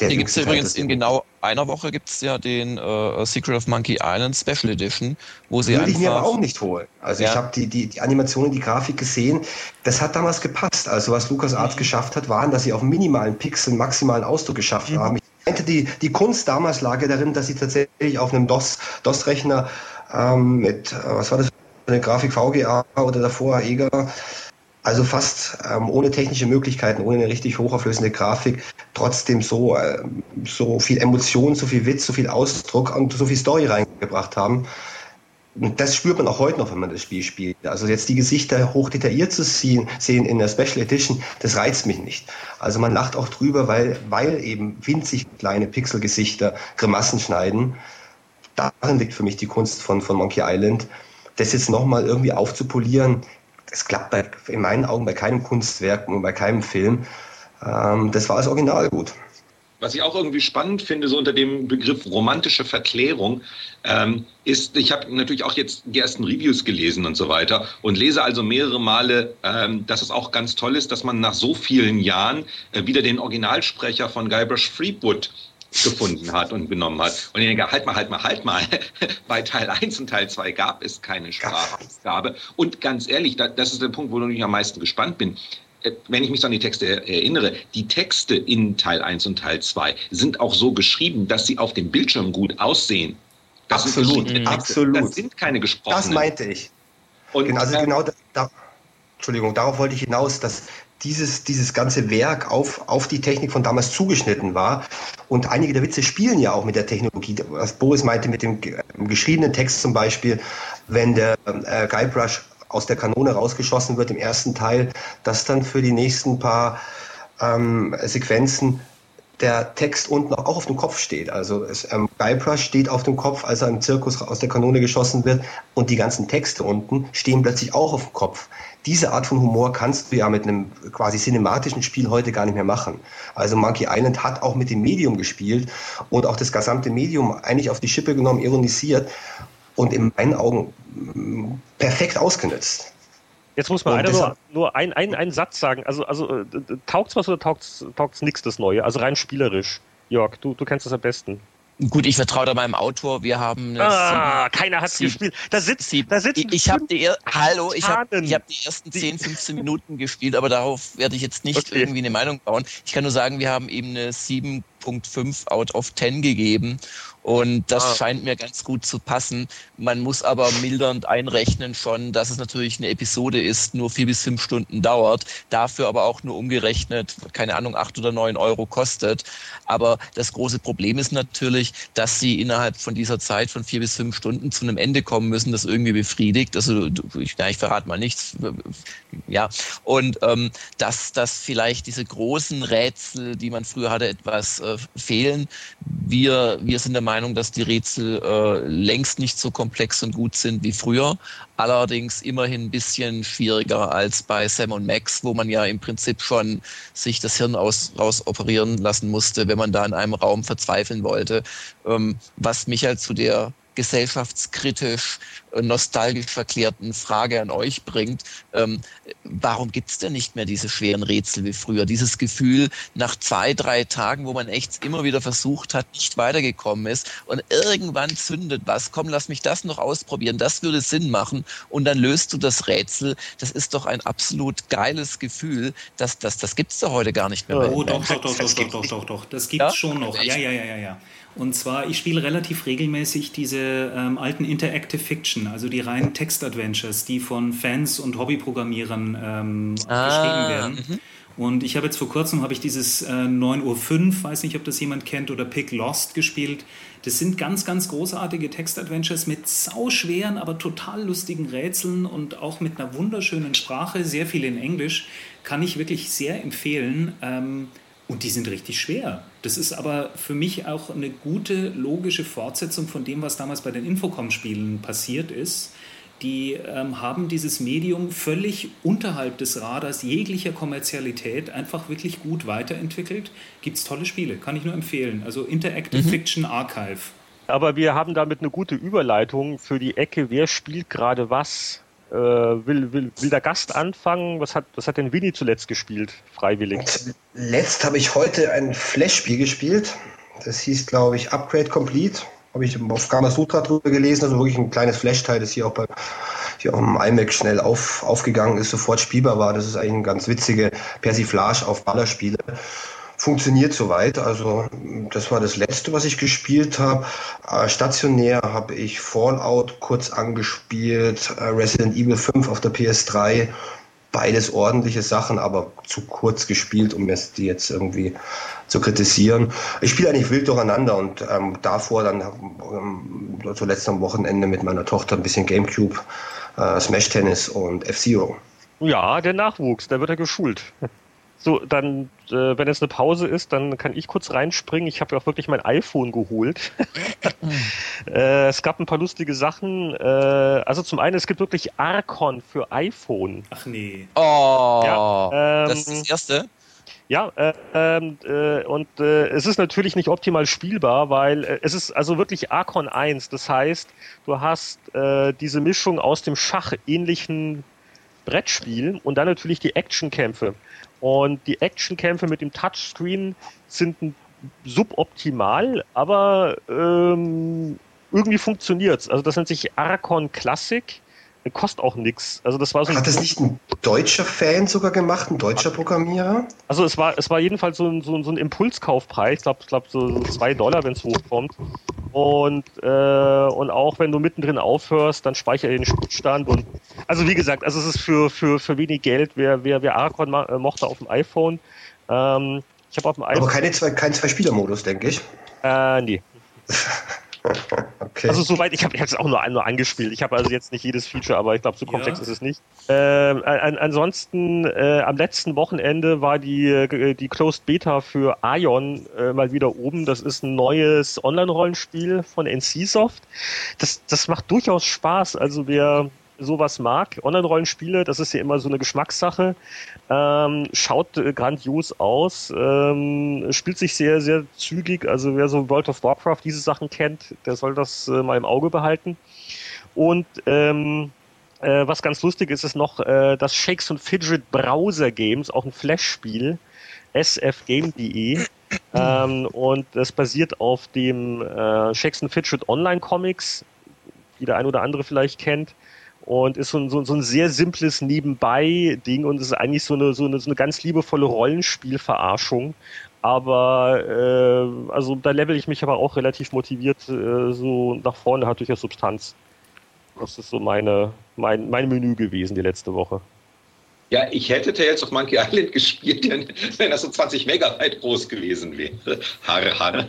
der Hier gibt es übrigens in genau einer Woche gibt es ja den äh, Secret of Monkey Island Special Edition, wo sie Würde ich mir aber auch nicht holen. Also ja. ich habe die, die, die Animationen, die Grafik gesehen, das hat damals gepasst. Also was Lukas Arts mhm. geschafft hat, waren, dass sie auf minimalen Pixeln maximalen Ausdruck geschaffen mhm. haben. Ich die, die Kunst damals lag ja darin, dass sie tatsächlich auf einem DOS-Rechner DOS ähm, mit, äh, was war das, eine Grafik VGA oder davor EGA. Also fast ähm, ohne technische Möglichkeiten, ohne eine richtig hochauflösende Grafik, trotzdem so, äh, so viel Emotion, so viel Witz, so viel Ausdruck und so viel Story reingebracht haben. Und das spürt man auch heute noch, wenn man das Spiel spielt. Also jetzt die Gesichter hoch detailliert zu sehen, sehen in der Special Edition, das reizt mich nicht. Also man lacht auch drüber, weil, weil eben winzig kleine Pixelgesichter Grimassen schneiden. Darin liegt für mich die Kunst von, von Monkey Island das jetzt nochmal irgendwie aufzupolieren, das klappt bei, in meinen Augen bei keinem Kunstwerk und bei keinem Film. Ähm, das war das Original gut. Was ich auch irgendwie spannend finde, so unter dem Begriff romantische Verklärung, ähm, ist, ich habe natürlich auch jetzt die ersten Reviews gelesen und so weiter und lese also mehrere Male, ähm, dass es auch ganz toll ist, dass man nach so vielen Jahren äh, wieder den Originalsprecher von Guybrush Threepwood gefunden hat und genommen hat. Und ich denke, halt mal, halt mal, halt mal. Bei Teil 1 und Teil 2 gab es keine Sprachausgabe. Und ganz ehrlich, das ist der Punkt, wo ich am meisten gespannt bin wenn ich mich so an die Texte erinnere, die Texte in Teil 1 und Teil 2 sind auch so geschrieben, dass sie auf dem Bildschirm gut aussehen. Das absolut, absolut. Das sind keine gesprochenen. Das meinte ich. Und, genau, also äh, genau da, Entschuldigung, darauf wollte ich hinaus, dass dieses, dieses ganze Werk auf, auf die Technik von damals zugeschnitten war. Und einige der Witze spielen ja auch mit der Technologie. Was Boris meinte mit dem geschriebenen Text zum Beispiel, wenn der äh, Guybrush aus der Kanone rausgeschossen wird im ersten Teil, dass dann für die nächsten paar ähm, Sequenzen der Text unten auch auf dem Kopf steht. Also es, ähm, Guybrush steht auf dem Kopf, als er im Zirkus aus der Kanone geschossen wird und die ganzen Texte unten stehen plötzlich auch auf dem Kopf. Diese Art von Humor kannst du ja mit einem quasi cinematischen Spiel heute gar nicht mehr machen. Also Monkey Island hat auch mit dem Medium gespielt und auch das gesamte Medium eigentlich auf die Schippe genommen, ironisiert und in meinen Augen perfekt ausgenutzt. Jetzt muss man einer nur, nur ein, ein, einen Satz sagen. Also, also äh, taugt's was oder taugt's, taugt's nichts das Neue? Also rein spielerisch. Jörg, du, du kennst das am besten. Gut, ich vertraue da meinem Autor. Wir haben. Ah, sieben, keiner hat gespielt. Da sitzt, sieben, da sitzt. Ich, ich habe die, hallo, ich habe ich hab die ersten 10, 15 Minuten gespielt, aber darauf werde ich jetzt nicht okay. irgendwie eine Meinung bauen. Ich kann nur sagen, wir haben eben eine 7.5 out of 10 gegeben und das ah. scheint mir ganz gut zu passen. Man muss aber mildernd einrechnen schon, dass es natürlich eine Episode ist, nur vier bis fünf Stunden dauert, dafür aber auch nur umgerechnet, keine Ahnung, acht oder neun Euro kostet. Aber das große Problem ist natürlich, dass sie innerhalb von dieser Zeit von vier bis fünf Stunden zu einem Ende kommen müssen, das irgendwie befriedigt. Also ich, ja, ich verrate mal nichts. Ja. Und ähm, dass, dass vielleicht diese großen Rätsel, die man früher hatte, etwas äh, fehlen. Wir, wir sind der Meinung, Meinung, dass die Rätsel äh, längst nicht so komplex und gut sind wie früher. Allerdings immerhin ein bisschen schwieriger als bei Sam und Max, wo man ja im Prinzip schon sich das Hirn aus, raus operieren lassen musste, wenn man da in einem Raum verzweifeln wollte. Ähm, was mich halt zu der gesellschaftskritisch, äh, nostalgisch verklärten Frage an euch bringt. Ähm, warum gibt es denn nicht mehr diese schweren Rätsel wie früher? Dieses Gefühl, nach zwei, drei Tagen, wo man echt immer wieder versucht hat, nicht weitergekommen ist und irgendwann zündet was. Komm, lass mich das noch ausprobieren. Das würde Sinn machen. Und dann löst du das Rätsel. Das ist doch ein absolut geiles Gefühl. Das, das, das gibt es doch heute gar nicht mehr. Oh, doch, doch, doch, doch, doch, doch, doch, doch. Das gibt es ja? schon noch. Ja, ja, ja, ja, ja. Und zwar, ich spiele relativ regelmäßig diese ähm, alten Interactive Fiction, also die reinen Text-Adventures, die von Fans und Hobbyprogrammierern ähm, ah, geschrieben werden. Mhm. Und ich habe jetzt vor kurzem habe ich dieses äh, 9.05 Uhr, weiß nicht, ob das jemand kennt, oder Pick Lost gespielt. Das sind ganz, ganz großartige Text-Adventures mit sauschweren, aber total lustigen Rätseln und auch mit einer wunderschönen Sprache, sehr viel in Englisch. Kann ich wirklich sehr empfehlen. Ähm, und die sind richtig schwer. Das ist aber für mich auch eine gute, logische Fortsetzung von dem, was damals bei den Infocom-Spielen passiert ist. Die ähm, haben dieses Medium völlig unterhalb des Radars jeglicher Kommerzialität einfach wirklich gut weiterentwickelt. Gibt es tolle Spiele, kann ich nur empfehlen. Also Interactive mhm. Fiction Archive. Aber wir haben damit eine gute Überleitung für die Ecke, wer spielt gerade was. Äh, will, will, will der Gast anfangen? Was hat, was hat denn Winnie zuletzt gespielt, freiwillig? Letzt habe ich heute ein Flash-Spiel gespielt. Das hieß, glaube ich, Upgrade Complete. Habe ich auf Gamasutra drüber gelesen. Also wirklich ein kleines Flash-Teil, das hier auch bei hier auf dem iMac schnell auf, aufgegangen ist, sofort spielbar war. Das ist eigentlich eine ganz witzige Persiflage auf Ballerspiele funktioniert soweit. Also das war das letzte, was ich gespielt habe. Äh, stationär habe ich Fallout kurz angespielt, äh, Resident Evil 5 auf der PS3. Beides ordentliche Sachen, aber zu kurz gespielt, um es die jetzt irgendwie zu kritisieren. Ich spiele eigentlich wild durcheinander und ähm, davor dann ähm, zuletzt am Wochenende mit meiner Tochter ein bisschen Gamecube, äh, Smash Tennis und F-Zero. Ja, der Nachwuchs, da wird er geschult. So, dann, äh, wenn es eine Pause ist, dann kann ich kurz reinspringen. Ich habe ja auch wirklich mein iPhone geholt. äh, es gab ein paar lustige Sachen. Äh, also zum einen, es gibt wirklich Archon für iPhone. Ach nee. Oh, ja, ähm, das ist das erste. Ja, äh, ähm, äh, und äh, es ist natürlich nicht optimal spielbar, weil äh, es ist also wirklich Archon 1. Das heißt, du hast äh, diese Mischung aus dem Schach ähnlichen Brettspiel und dann natürlich die Actionkämpfe. Und die Actionkämpfe mit dem Touchscreen sind suboptimal, aber ähm, irgendwie funktioniert's. Also das nennt sich Archon Classic kostet auch nichts. Also das war so Hat das nicht ein deutscher Fan sogar gemacht, ein deutscher Programmierer? Also es war, es war jedenfalls so ein, so ein, so ein Impulskaufpreis, ich glaube glaub so, so zwei Dollar, wenn es hochkommt. Und, äh, und auch wenn du mittendrin aufhörst, dann speicher den Spielstand und Also wie gesagt, also es ist für, für, für wenig Geld, wer, wer, wer Archon äh, mochte auf dem iPhone. Ähm, ich habe auf dem iPhone. Aber keine zwei, kein Zwei-Spieler-Modus, denke ich. Äh, nee. Okay. Also soweit, ich habe jetzt auch nur, nur angespielt. Ich habe also jetzt nicht jedes Feature, aber ich glaube, so komplex ja. ist es nicht. Ähm, an, ansonsten, äh, am letzten Wochenende war die, äh, die Closed Beta für Ion äh, mal wieder oben. Das ist ein neues Online-Rollenspiel von NCSoft. Das, das macht durchaus Spaß. Also wer sowas mag, Online-Rollenspiele, das ist ja immer so eine Geschmackssache. Ähm, schaut äh, grandios aus, ähm, spielt sich sehr, sehr zügig. Also wer so World of Warcraft diese Sachen kennt, der soll das äh, mal im Auge behalten. Und ähm, äh, was ganz lustig ist, ist noch äh, das Shakes and Fidget Browser Games, auch ein Flash-Spiel, sfgame.de. ähm, und das basiert auf dem äh, Shakes and Fidget Online Comics, die der ein oder andere vielleicht kennt und ist so ein, so, so ein sehr simples Nebenbei-Ding und ist eigentlich so eine, so eine, so eine ganz liebevolle Rollenspielverarschung. Aber äh, also da level ich mich aber auch relativ motiviert äh, so nach vorne, hat durchaus Substanz. Das ist so meine, mein, mein Menü gewesen die letzte Woche. Ja, ich hätte Tales of Monkey Island gespielt, wenn das so 20 Megabyte groß gewesen wäre. Harre, harre.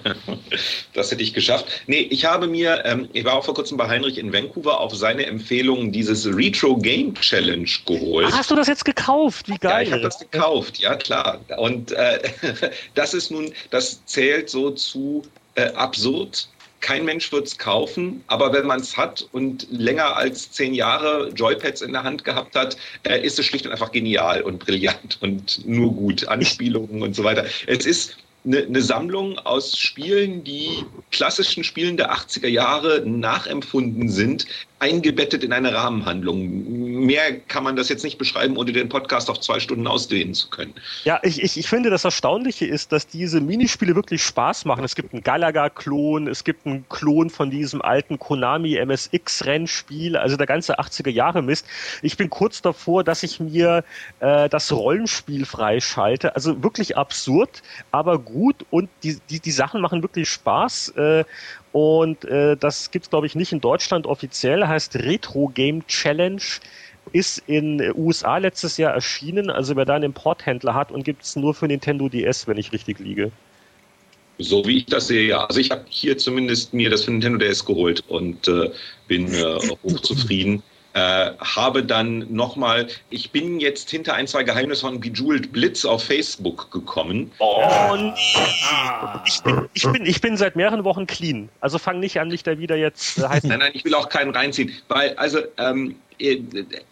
Das hätte ich geschafft. Nee, ich habe mir, ähm, ich war auch vor kurzem bei Heinrich in Vancouver auf seine Empfehlung dieses Retro Game Challenge geholt. Hast du das jetzt gekauft? Wie geil. Ja, ich habe das gekauft, ja klar. Und äh, das ist nun, das zählt so zu äh, absurd kein Mensch wird es kaufen, aber wenn man es hat und länger als zehn Jahre Joypads in der Hand gehabt hat, äh, ist es schlicht und einfach genial und brillant und nur gut. Anspielungen und so weiter. Es ist eine, eine Sammlung aus Spielen, die klassischen Spielen der 80er Jahre nachempfunden sind, eingebettet in eine Rahmenhandlung. Mehr kann man das jetzt nicht beschreiben, ohne den Podcast auf zwei Stunden ausdehnen zu können. Ja, ich, ich, ich finde, das Erstaunliche ist, dass diese Minispiele wirklich Spaß machen. Es gibt einen Galaga-Klon, es gibt einen Klon von diesem alten Konami MSX-Rennspiel, also der ganze 80er Jahre Mist. Ich bin kurz davor, dass ich mir äh, das Rollenspiel freischalte. Also wirklich absurd, aber gut und die, die, die Sachen machen wirklich Spaß. Äh, und äh, das gibt's glaube ich, nicht in Deutschland offiziell, heißt Retro Game Challenge ist in USA letztes Jahr erschienen, also wer da einen Importhändler hat und gibt's nur für Nintendo DS, wenn ich richtig liege. So wie ich das sehe, ja. Also ich habe hier zumindest mir das für Nintendo DS geholt und äh, bin äh, hochzufrieden. Äh, habe dann nochmal, ich bin jetzt hinter ein, zwei Geheimnisse von Bejeweled Blitz auf Facebook gekommen. Oh nee. Ich bin, ich, bin, ich bin seit mehreren Wochen clean. Also fang nicht an, mich da wieder jetzt äh, heißen. Nein, nein, ich will auch keinen reinziehen. Weil, also, ähm, äh,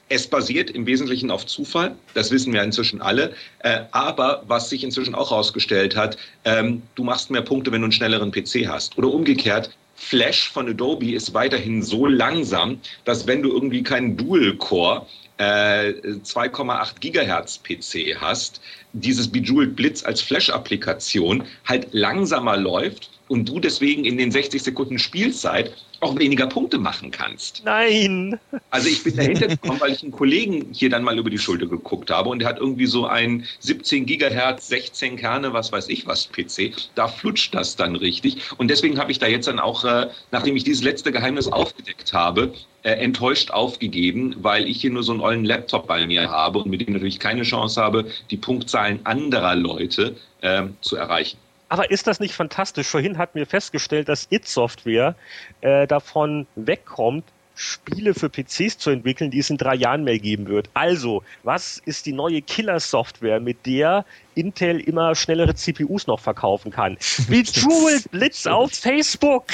es basiert im Wesentlichen auf Zufall, das wissen wir inzwischen alle. Äh, aber was sich inzwischen auch herausgestellt hat, ähm, du machst mehr Punkte, wenn du einen schnelleren PC hast. Oder umgekehrt, Flash von Adobe ist weiterhin so langsam, dass wenn du irgendwie keinen Dual-Core äh, 2,8 Gigahertz PC hast, dieses Bejeweled Blitz als Flash-Applikation halt langsamer läuft und du deswegen in den 60 Sekunden Spielzeit auch weniger Punkte machen kannst. Nein! Also ich bin dahinter gekommen, weil ich einen Kollegen hier dann mal über die Schulter geguckt habe und der hat irgendwie so ein 17 Gigahertz, 16 Kerne, was weiß ich was PC. Da flutscht das dann richtig. Und deswegen habe ich da jetzt dann auch, äh, nachdem ich dieses letzte Geheimnis aufgedeckt habe, äh, enttäuscht aufgegeben, weil ich hier nur so einen ollen Laptop bei mir habe und mit dem natürlich keine Chance habe, die Punktzahlen anderer Leute äh, zu erreichen. Aber ist das nicht fantastisch? Vorhin hatten wir festgestellt, dass It-Software äh, davon wegkommt, Spiele für PCs zu entwickeln, die es in drei Jahren mehr geben wird. Also, was ist die neue Killer-Software, mit der Intel immer schnellere CPUs noch verkaufen kann? Bejeweled Blitz auf Facebook!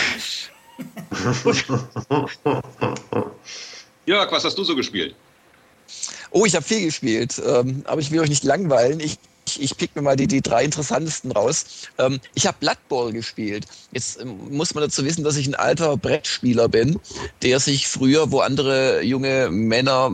Jörg, was hast du so gespielt? Oh, ich habe viel gespielt, ähm, aber ich will euch nicht langweilen. Ich ich, ich pick mir mal die, die drei interessantesten raus. Ähm, ich habe Blood Bowl gespielt. Jetzt ähm, muss man dazu wissen, dass ich ein alter Brettspieler bin, der sich früher, wo andere junge Männer,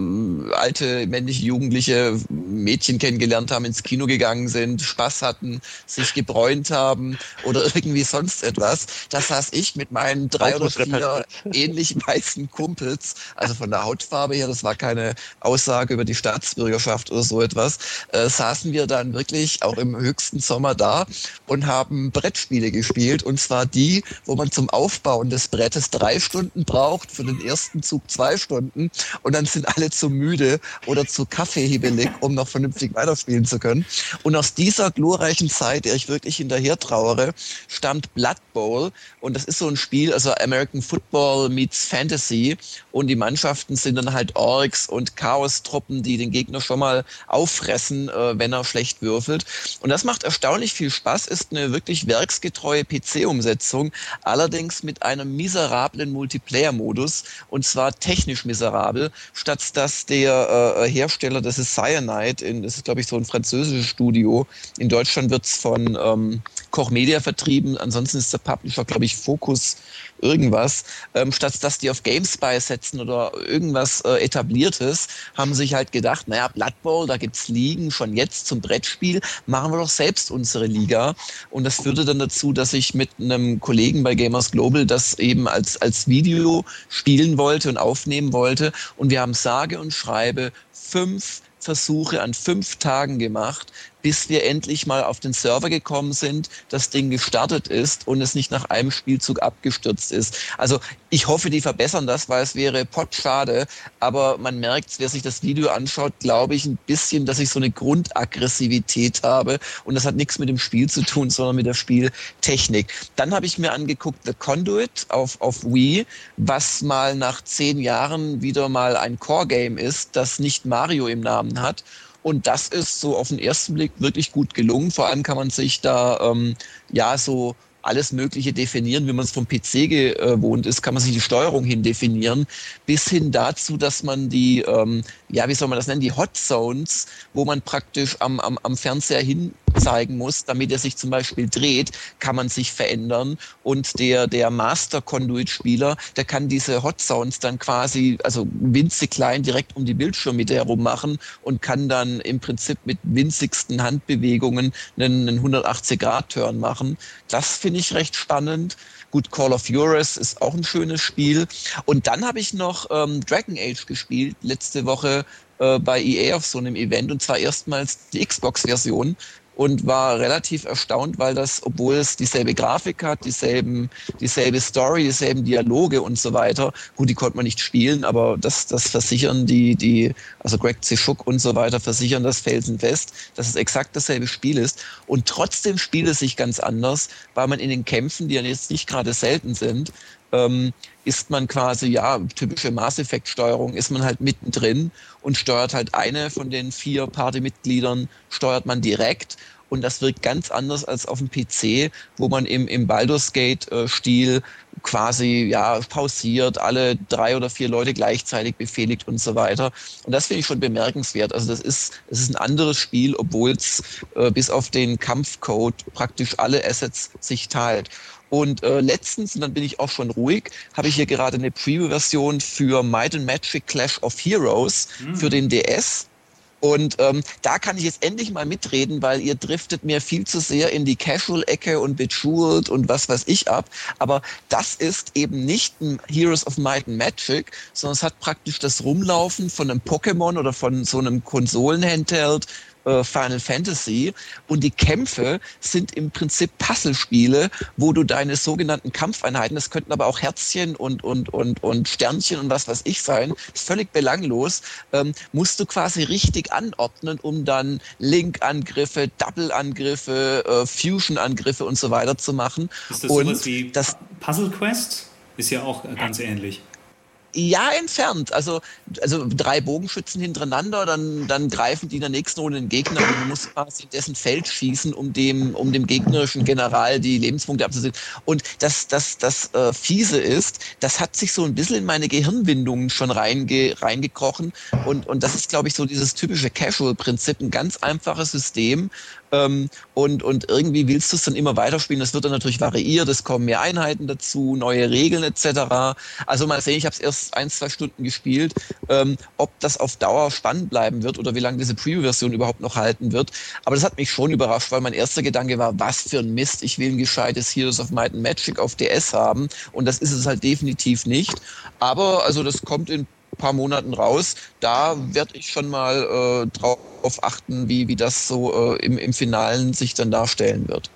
alte männliche Jugendliche Mädchen kennengelernt haben, ins Kino gegangen sind, Spaß hatten, sich gebräunt haben oder irgendwie sonst etwas. Da saß ich mit meinen drei oder vier ähnlich weißen Kumpels, also von der Hautfarbe her, das war keine Aussage über die Staatsbürgerschaft oder so etwas, äh, saßen wir dann wirklich wirklich auch im höchsten Sommer da und haben Brettspiele gespielt. Und zwar die, wo man zum Aufbauen des Brettes drei Stunden braucht, für den ersten Zug zwei Stunden. Und dann sind alle zu müde oder zu kaffeehebelig, um noch vernünftig weiterspielen zu können. Und aus dieser glorreichen Zeit, der ich wirklich hinterher trauere, stammt Blood Bowl. Und das ist so ein Spiel, also American Football meets Fantasy. Und die Mannschaften sind dann halt Orks und Chaos-Truppen, die den Gegner schon mal auffressen, äh, wenn er schlecht würfelt. Und das macht erstaunlich viel Spaß, ist eine wirklich werksgetreue PC-Umsetzung, allerdings mit einem miserablen Multiplayer-Modus und zwar technisch miserabel, statt dass der äh, Hersteller, das ist Cyanide, in, das ist glaube ich so ein französisches Studio, in Deutschland wird es von ähm, Koch Media vertrieben, ansonsten ist der Publisher glaube ich Focus irgendwas, ähm, statt dass die auf GameSpy setzen oder irgendwas äh, etabliertes, haben sich halt gedacht, naja, Blood Bowl, da gibt's Ligen schon jetzt zum Brettspiel, machen wir doch selbst unsere Liga. Und das führte dann dazu, dass ich mit einem Kollegen bei Gamers Global das eben als, als Video spielen wollte und aufnehmen wollte. Und wir haben sage und schreibe fünf Versuche an fünf Tagen gemacht, bis wir endlich mal auf den Server gekommen sind, das Ding gestartet ist und es nicht nach einem Spielzug abgestürzt ist. Also ich hoffe, die verbessern das, weil es wäre potschade, aber man merkt, wer sich das Video anschaut, glaube ich ein bisschen, dass ich so eine Grundaggressivität habe und das hat nichts mit dem Spiel zu tun, sondern mit der Spieltechnik. Dann habe ich mir angeguckt The Conduit auf, auf Wii, was mal nach zehn Jahren wieder mal ein Core-Game ist, das nicht Mario im Namen hat und das ist so auf den ersten Blick wirklich gut gelungen. Vor allem kann man sich da ähm, ja so alles Mögliche definieren, wie man es vom PC gewohnt ist, kann man sich die Steuerung hin definieren, bis hin dazu, dass man die, ähm, ja, wie soll man das nennen, die Hot Zones, wo man praktisch am, am, am Fernseher hin zeigen muss, damit er sich zum Beispiel dreht, kann man sich verändern. Und der, der Master-Conduit-Spieler, der kann diese Hot Sounds dann quasi, also winzig klein, direkt um die Bildschirmmitte herum machen und kann dann im Prinzip mit winzigsten Handbewegungen einen, einen 180-Grad-Turn machen. Das finde ich recht spannend. Gut, Call of Juarez ist auch ein schönes Spiel. Und dann habe ich noch ähm, Dragon Age gespielt, letzte Woche äh, bei EA auf so einem Event und zwar erstmals die Xbox-Version und war relativ erstaunt, weil das, obwohl es dieselbe Grafik hat, dieselben, dieselbe Story, dieselben Dialoge und so weiter, gut, die konnte man nicht spielen, aber das, das versichern die, die, also Greg Zischuk und so weiter versichern das felsenfest, dass es exakt dasselbe Spiel ist. Und trotzdem spielt es sich ganz anders, weil man in den Kämpfen, die ja jetzt nicht gerade selten sind, ähm, ist man quasi, ja, typische Mass Effect Steuerung, ist man halt mittendrin und steuert halt eine von den vier Partymitgliedern, steuert man direkt. Und das wirkt ganz anders als auf dem PC, wo man im, im Baldur's Gate-Stil äh, quasi ja pausiert, alle drei oder vier Leute gleichzeitig befehligt und so weiter. Und das finde ich schon bemerkenswert. Also das ist, es ist ein anderes Spiel, obwohl es äh, bis auf den Kampfcode praktisch alle Assets sich teilt. Und äh, letztens, und dann bin ich auch schon ruhig, habe ich hier gerade eine Preview-Version für Might and Magic Clash of Heroes mhm. für den DS. Und ähm, da kann ich jetzt endlich mal mitreden, weil ihr driftet mir viel zu sehr in die Casual-Ecke und Bejeweled und was weiß ich ab. Aber das ist eben nicht ein Heroes of Might and Magic, sondern es hat praktisch das Rumlaufen von einem Pokémon oder von so einem Konsolen-Handheld äh, Final Fantasy. Und die Kämpfe sind im Prinzip Puzzlespiele, wo du deine sogenannten Kampfeinheiten, das könnten aber auch Herzchen und, und, und, und Sternchen und was weiß ich sein, ist völlig belanglos, ähm, musst du quasi richtig anordnen, um dann Link-Angriffe, Double-Angriffe, äh, Fusion-Angriffe und so weiter zu machen. Ist das und sowas wie das, Puzzle Quest? Ist ja auch ganz ähnlich. Ja, entfernt. Also, also drei Bogenschützen hintereinander, dann, dann greifen die in der nächsten Runde den Gegner und du musst quasi in dessen Feld schießen, um dem, um dem gegnerischen General die Lebenspunkte abzusehen. Und das, das, das äh, Fiese ist, das hat sich so ein bisschen in meine Gehirnwindungen schon reinge, reingekrochen. Und, und das ist, glaube ich, so dieses typische Casual-Prinzip, ein ganz einfaches System, ähm, und, und irgendwie willst du es dann immer weiterspielen. Das wird dann natürlich variiert, es kommen mehr Einheiten dazu, neue Regeln etc. Also mal sehen, ich habe es erst ein, zwei Stunden gespielt, ähm, ob das auf Dauer spannend bleiben wird oder wie lange diese Preview-Version überhaupt noch halten wird. Aber das hat mich schon überrascht, weil mein erster Gedanke war, was für ein Mist, ich will ein gescheites Heroes of Might and Magic auf DS haben und das ist es halt definitiv nicht. Aber also das kommt in paar Monaten raus. Da werde ich schon mal äh, drauf achten, wie, wie das so äh, im, im Finalen sich dann darstellen wird.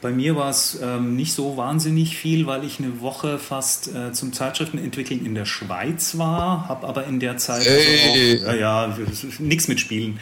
Bei mir war es ähm, nicht so wahnsinnig viel, weil ich eine Woche fast äh, zum Zeitschriftenentwickeln in der Schweiz war, habe aber in der Zeit hey. also auch, ja, ja nichts mit Spielen.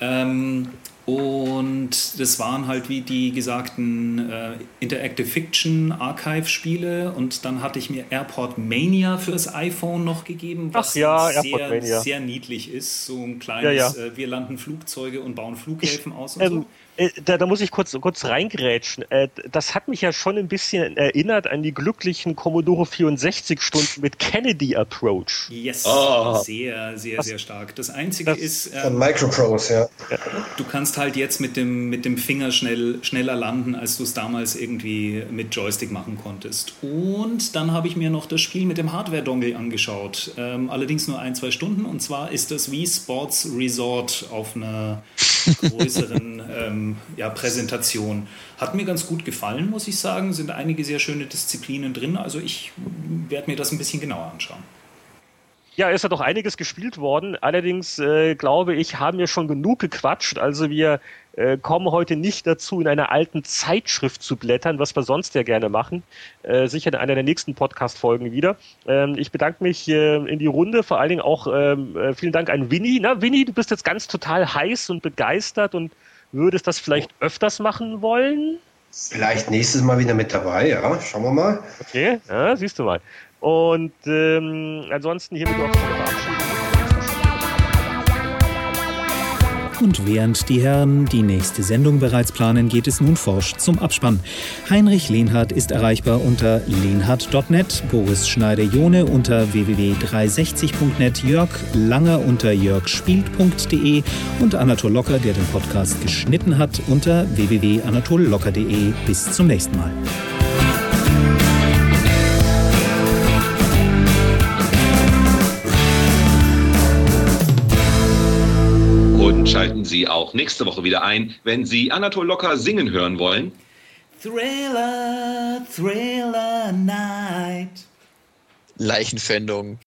Ähm, und das waren halt wie die gesagten äh, Interactive Fiction Archive Spiele. Und dann hatte ich mir Airport Mania fürs iPhone noch gegeben, was ja, sehr, sehr niedlich ist. So ein kleines, ja, ja. Äh, wir landen Flugzeuge und bauen Flughäfen ich, aus und ähm, so. Äh, da, da, muss ich kurz, kurz reingrätschen. Äh, das hat mich ja schon ein bisschen erinnert an die glücklichen Commodore 64 Stunden mit Kennedy Approach. Yes, oh. sehr, sehr, sehr stark. Das Einzige das ist... Ähm, von Microprose, ja. Du kannst halt jetzt mit dem, mit dem Finger schnell, schneller landen, als du es damals irgendwie mit Joystick machen konntest. Und dann habe ich mir noch das Spiel mit dem Hardware-Dongle angeschaut. Ähm, allerdings nur ein, zwei Stunden. Und zwar ist das wie Sports Resort auf einer größeren ähm, ja, Präsentation. Hat mir ganz gut gefallen, muss ich sagen. Sind einige sehr schöne Disziplinen drin. Also ich werde mir das ein bisschen genauer anschauen. Ja, ist ja doch einiges gespielt worden. Allerdings äh, glaube ich, haben wir schon genug gequatscht. Also wir äh, kommen heute nicht dazu, in einer alten Zeitschrift zu blättern, was wir sonst ja gerne machen. Äh, sicher in einer der nächsten Podcast-Folgen wieder. Ähm, ich bedanke mich äh, in die Runde, vor allen Dingen auch ähm, äh, vielen Dank an Winnie. Na, Winnie, du bist jetzt ganz total heiß und begeistert und würdest das vielleicht öfters machen wollen? Vielleicht nächstes Mal wieder mit dabei, ja. Schauen wir mal. Okay, ja, siehst du mal. Und ähm, ansonsten hiermit auch eine Verabschiedung. Und während die Herren die nächste Sendung bereits planen, geht es nun forsch zum Abspann. Heinrich Lehnhardt ist erreichbar unter lehnhardt.net, Boris Schneider-Jone unter www.360.net, Jörg Langer unter jörgspielt.de und Anatol Locker, der den Podcast geschnitten hat, unter www.anatollocker.de. Bis zum nächsten Mal. Schalten Sie auch nächste Woche wieder ein, wenn Sie Anatol Locker singen hören wollen. Thriller, Thriller Night. Leichenfändung.